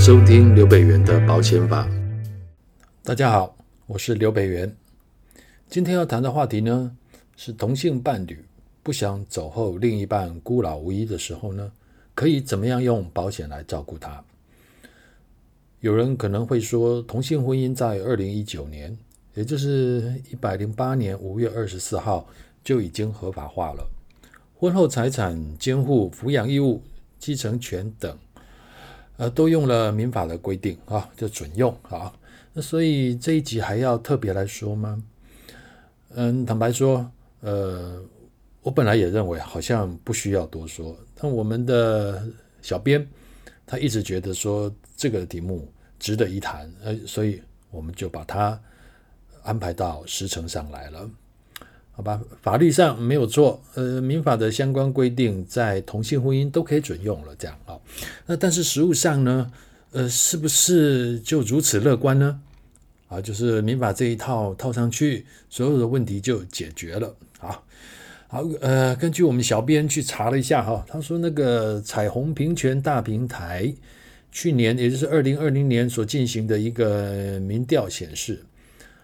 收听刘北元的保险法。大家好，我是刘北元。今天要谈的话题呢，是同性伴侣不想走后另一半孤老无依的时候呢，可以怎么样用保险来照顾他？有人可能会说，同性婚姻在二零一九年，也就是一百零八年五月二十四号就已经合法化了。婚后财产监护、抚养义务、继承权等，呃，都用了民法的规定啊，就准用啊。那所以这一集还要特别来说吗？嗯，坦白说，呃，我本来也认为好像不需要多说，但我们的小编他一直觉得说这个题目值得一谈，呃，所以我们就把它安排到时程上来了。好吧，法律上没有错，呃，民法的相关规定在同性婚姻都可以准用了，这样。那但是实物上呢，呃，是不是就如此乐观呢？啊，就是民法这一套套上去，所有的问题就解决了。好，好，呃，根据我们小编去查了一下哈，他说那个彩虹平权大平台去年，也就是二零二零年所进行的一个民调显示，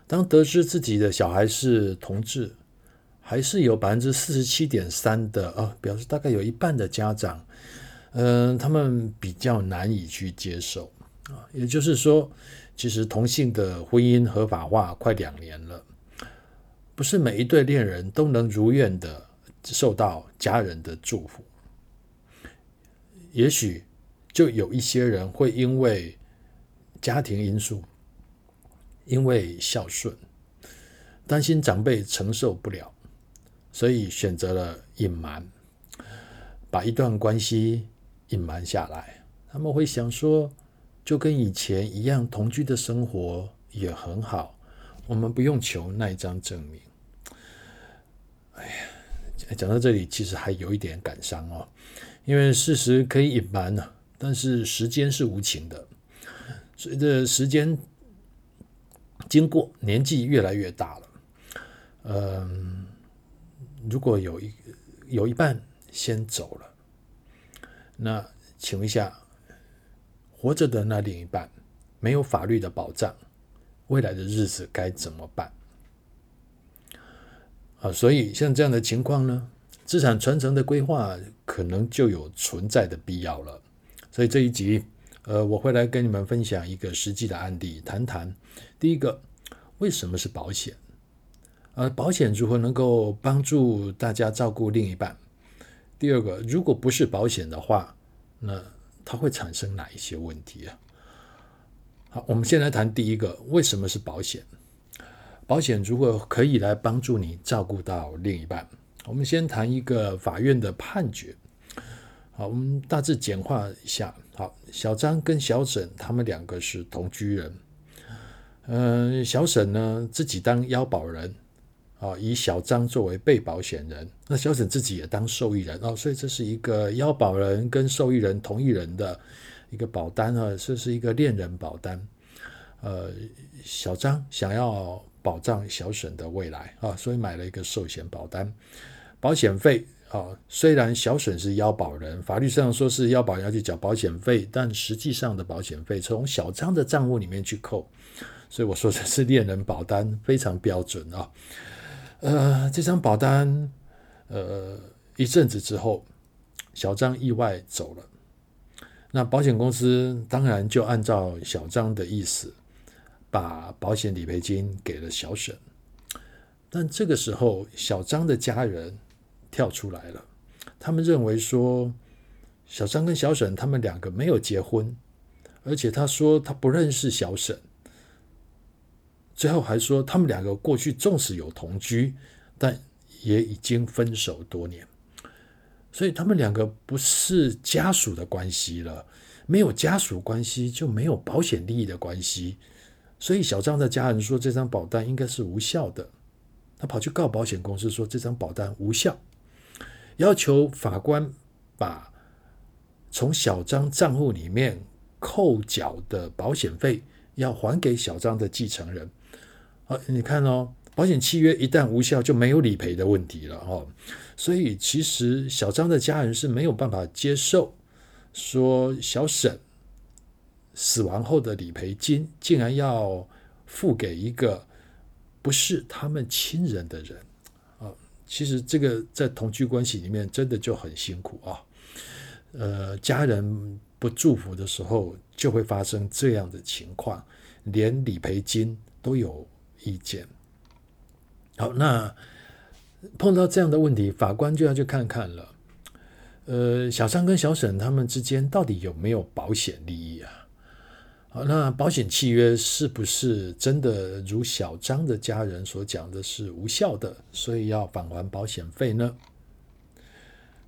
当得知自己的小孩是同志。还是有百分之四十七点三的啊，表示大概有一半的家长，嗯、他们比较难以去接受啊。也就是说，其实同性的婚姻合法化快两年了，不是每一对恋人都能如愿的受到家人的祝福。也许就有一些人会因为家庭因素，因为孝顺，担心长辈承受不了。所以选择了隐瞒，把一段关系隐瞒下来。他们会想说，就跟以前一样，同居的生活也很好，我们不用求那一张证明。哎呀，讲到这里，其实还有一点感伤哦，因为事实可以隐瞒呢，但是时间是无情的。随着时间经过，年纪越来越大了，嗯。如果有一有一半先走了，那请问一下，活着的那另一半没有法律的保障，未来的日子该怎么办？啊，所以像这样的情况呢，资产传承的规划可能就有存在的必要了。所以这一集，呃，我会来跟你们分享一个实际的案例，谈谈第一个，为什么是保险？呃，保险如何能够帮助大家照顾另一半？第二个，如果不是保险的话，那它会产生哪一些问题啊？好，我们先来谈第一个，为什么是保险？保险如果可以来帮助你照顾到另一半，我们先谈一个法院的判决。好，我们大致简化一下。好，小张跟小沈他们两个是同居人。嗯、小沈呢自己当腰保人。啊，以小张作为被保险人，那小沈自己也当受益人哦，所以这是一个要保人跟受益人同一人的一个保单啊，这是一个恋人保单。呃，小张想要保障小沈的未来啊，所以买了一个寿险保单。保险费啊，虽然小沈是要保人，法律上说是要保要去缴保险费，但实际上的保险费从小张的账户里面去扣，所以我说这是恋人保单，非常标准啊。呃，这张保单，呃，一阵子之后，小张意外走了。那保险公司当然就按照小张的意思，把保险理赔金给了小沈。但这个时候，小张的家人跳出来了，他们认为说，小张跟小沈他们两个没有结婚，而且他说他不认识小沈。最后还说，他们两个过去纵使有同居，但也已经分手多年，所以他们两个不是家属的关系了。没有家属关系，就没有保险利益的关系。所以小张的家人说，这张保单应该是无效的。他跑去告保险公司说，这张保单无效，要求法官把从小张账户里面扣缴的保险费要还给小张的继承人。啊，你看哦，保险契约一旦无效，就没有理赔的问题了哦。所以其实小张的家人是没有办法接受说小沈死亡后的理赔金竟然要付给一个不是他们亲人的人啊！其实这个在同居关系里面真的就很辛苦啊。呃，家人不祝福的时候，就会发生这样的情况，连理赔金都有意见。好，那碰到这样的问题，法官就要去看看了。呃，小张跟小沈他们之间到底有没有保险利益啊？好，那保险契约是不是真的如小张的家人所讲的是无效的，所以要返还保险费呢？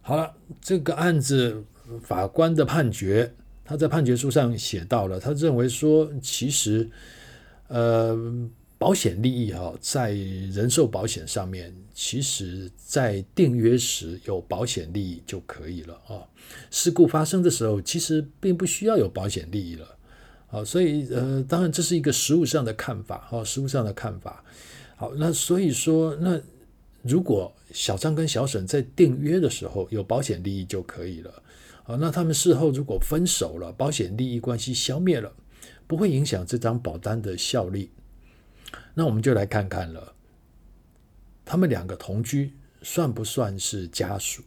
好了，这个案子法官的判决，他在判决书上写到了，他认为说，其实，呃，保险利益哈，在人寿保险上面，其实在订约时有保险利益就可以了啊。事故发生的时候，其实并不需要有保险利益了。好，所以呃，当然这是一个实务上的看法，哈，实务上的看法。好，那所以说，那如果小张跟小沈在订约的时候有保险利益就可以了。好，那他们事后如果分手了，保险利益关系消灭了，不会影响这张保单的效力。那我们就来看看了，他们两个同居算不算是家属？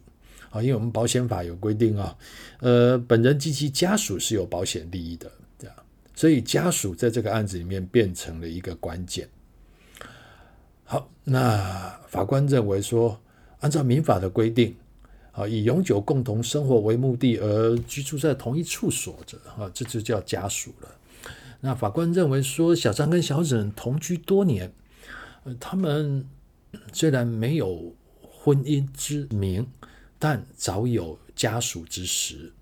啊，因为我们保险法有规定啊，呃，本人及其家属是有保险利益的。这样所以家属在这个案子里面变成了一个关键。好，那法官认为说，按照民法的规定，啊，以永久共同生活为目的而居住在同一处所者，啊，这就叫家属了。那法官认为说，小张跟小沈同居多年，他们虽然没有婚姻之名，但早有家属之实。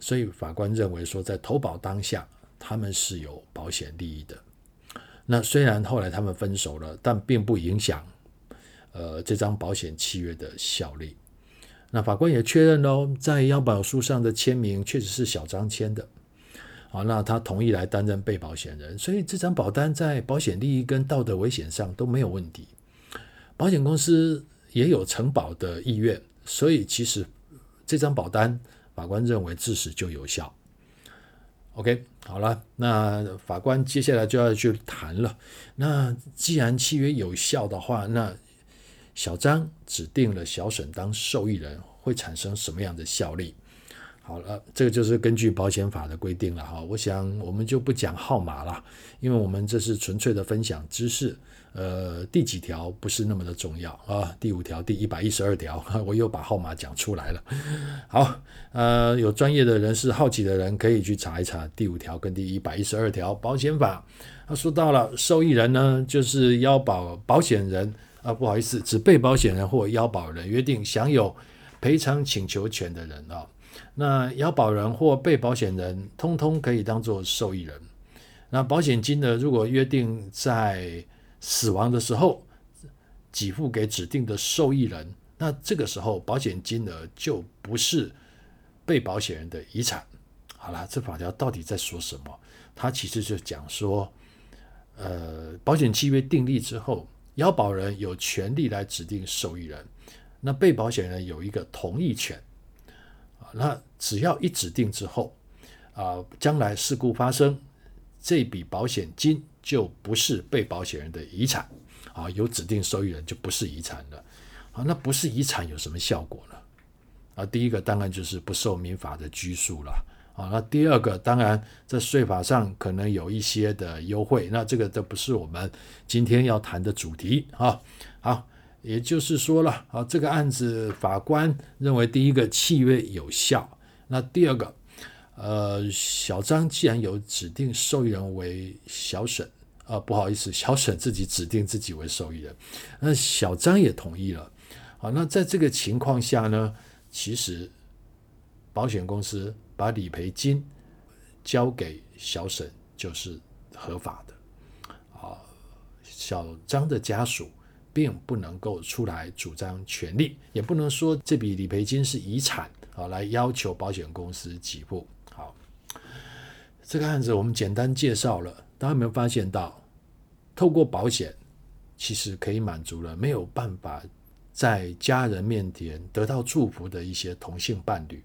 所以法官认为说，在投保当下。他们是有保险利益的。那虽然后来他们分手了，但并不影响呃这张保险契约的效力。那法官也确认喽，在要保书上的签名确实是小张签的。好，那他同意来担任被保险人，所以这张保单在保险利益跟道德危险上都没有问题。保险公司也有承保的意愿，所以其实这张保单法官认为自始就有效。OK，好了，那法官接下来就要去谈了。那既然契约有效的话，那小张指定了小沈当受益人，会产生什么样的效力？好了，这个就是根据保险法的规定了哈。我想我们就不讲号码了，因为我们这是纯粹的分享知识。呃，第几条不是那么的重要啊？第五条，第一百一十二条，我又把号码讲出来了。好，呃，有专业的人士、好奇的人可以去查一查第五条跟第一百一十二条保险法。他说到了受益人呢，就是要保保险人啊，不好意思，指被保险人或要保人约定享有赔偿请求权的人啊。那要保人或被保险人通通可以当做受益人。那保险金呢，如果约定在死亡的时候，给付给指定的受益人，那这个时候保险金额就不是被保险人的遗产。好了，这法条到底在说什么？它其实就讲说，呃，保险契约订立之后，要保人有权利来指定受益人，那被保险人有一个同意权。那只要一指定之后，啊，将来事故发生，这笔保险金。就不是被保险人的遗产啊，有指定受益人就不是遗产了。啊，那不是遗产有什么效果呢？啊，第一个当然就是不受民法的拘束了。啊，那第二个当然在税法上可能有一些的优惠，那这个都不是我们今天要谈的主题啊。好，也就是说了，啊，这个案子法官认为第一个契约有效，那第二个，呃，小张既然有指定受益人为小沈。啊，不好意思，小沈自己指定自己为受益人，那小张也同意了。好，那在这个情况下呢，其实保险公司把理赔金交给小沈就是合法的。啊，小张的家属并不能够出来主张权利，也不能说这笔理赔金是遗产啊，来要求保险公司给付。好，这个案子我们简单介绍了。大家有没有发现到，透过保险，其实可以满足了没有办法在家人面前得到祝福的一些同性伴侣，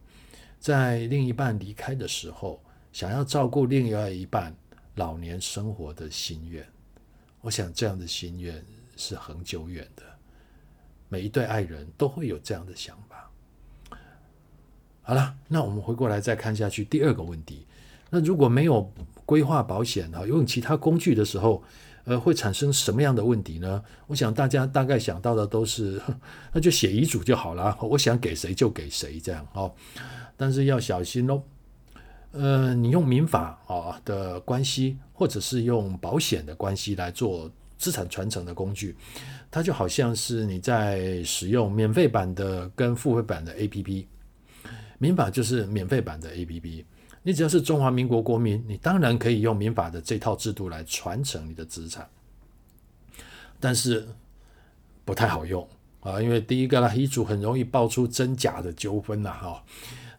在另一半离开的时候，想要照顾另外一半老年生活的心愿。我想这样的心愿是很久远的，每一对爱人都会有这样的想法。好了，那我们回过来再看下去。第二个问题，那如果没有规划保险啊，用其他工具的时候，呃，会产生什么样的问题呢？我想大家大概想到的都是，那就写遗嘱就好了，我想给谁就给谁这样哦。但是要小心哦。呃，你用民法啊的关系，或者是用保险的关系来做资产传承的工具，它就好像是你在使用免费版的跟付费版的 APP。民法就是免费版的 APP，你只要是中华民国国民，你当然可以用民法的这套制度来传承你的资产，但是不太好用啊，因为第一个呢，遗嘱很容易爆出真假的纠纷呐，哈，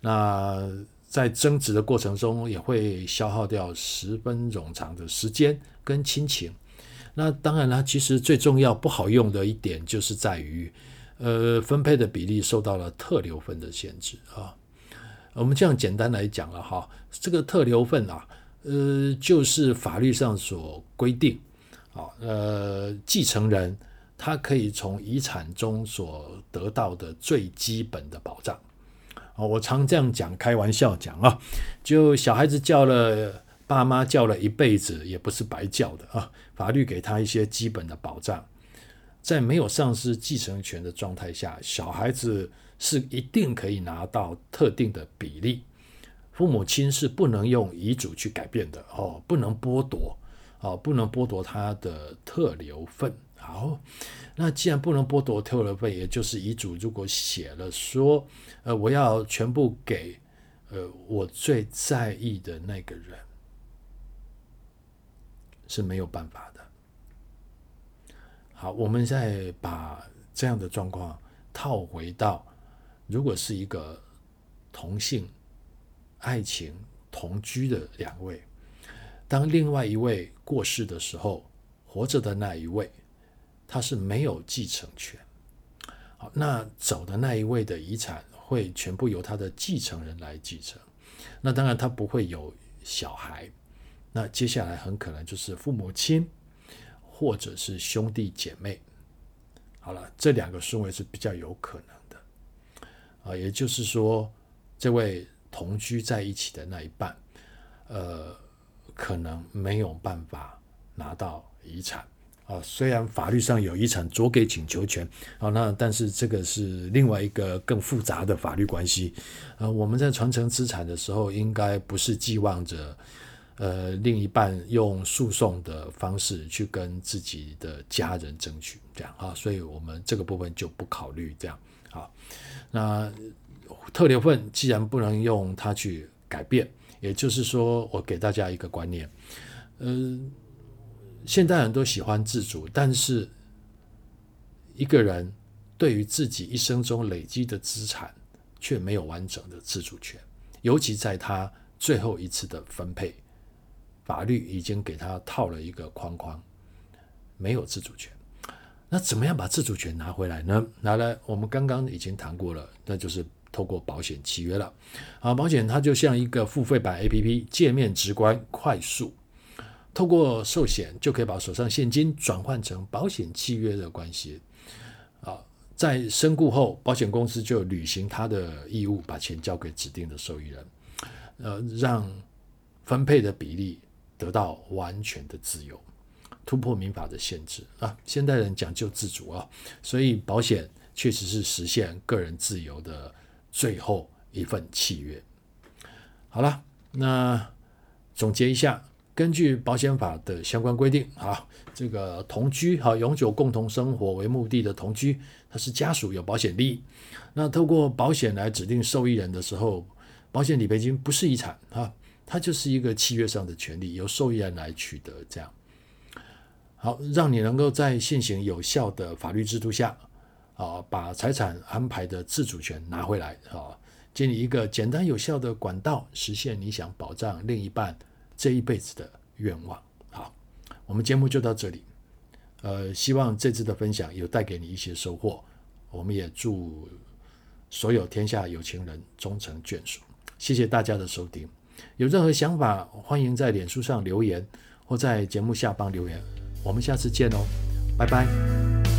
那在争执的过程中也会消耗掉十分冗长的时间跟亲情，那当然了，其实最重要不好用的一点就是在于，呃，分配的比例受到了特留份的限制啊。我们这样简单来讲了哈，这个特留份啊，呃，就是法律上所规定，啊，呃，继承人他可以从遗产中所得到的最基本的保障。啊，我常这样讲，开玩笑讲啊，就小孩子叫了爸妈叫了一辈子，也不是白叫的啊。法律给他一些基本的保障，在没有丧失继承权的状态下，小孩子。是一定可以拿到特定的比例，父母亲是不能用遗嘱去改变的哦，不能剥夺哦，不能剥夺他的特留份。好，那既然不能剥夺特留份，也就是遗嘱如果写了说，呃，我要全部给呃我最在意的那个人，是没有办法的。好，我们再把这样的状况套回到。如果是一个同性爱情同居的两位，当另外一位过世的时候，活着的那一位他是没有继承权。好，那走的那一位的遗产会全部由他的继承人来继承。那当然他不会有小孩。那接下来很可能就是父母亲或者是兄弟姐妹。好了，这两个顺位是比较有可能的。啊，也就是说，这位同居在一起的那一半，呃，可能没有办法拿到遗产啊。虽然法律上有遗产酌给请求权，啊，那但是这个是另外一个更复杂的法律关系。呃，我们在传承资产的时候，应该不是寄望着，呃，另一半用诉讼的方式去跟自己的家人争取这样啊，所以我们这个部分就不考虑这样。啊，那特留份既然不能用它去改变，也就是说，我给大家一个观念，呃，现代人都喜欢自主，但是一个人对于自己一生中累积的资产却没有完整的自主权，尤其在他最后一次的分配，法律已经给他套了一个框框，没有自主权。那怎么样把自主权拿回来呢？拿来，我们刚刚已经谈过了，那就是透过保险契约了。啊，保险它就像一个付费版 APP，界面直观、快速，透过寿险就可以把手上现金转换成保险契约的关系。啊，在身故后，保险公司就履行它的义务，把钱交给指定的受益人，呃，让分配的比例得到完全的自由。突破民法的限制啊！现代人讲究自主啊，所以保险确实是实现个人自由的最后一份契约。好了，那总结一下，根据保险法的相关规定啊，这个同居哈，永久共同生活为目的的同居，它是家属有保险利益。那透过保险来指定受益人的时候，保险理赔金不是遗产啊，它就是一个契约上的权利，由受益人来取得这样。好，让你能够在现行有效的法律制度下，啊，把财产安排的自主权拿回来，啊，建立一个简单有效的管道，实现你想保障另一半这一辈子的愿望。好，我们节目就到这里，呃，希望这次的分享有带给你一些收获。我们也祝所有天下有情人终成眷属。谢谢大家的收听。有任何想法，欢迎在脸书上留言或在节目下方留言。我们下次见哦，拜拜。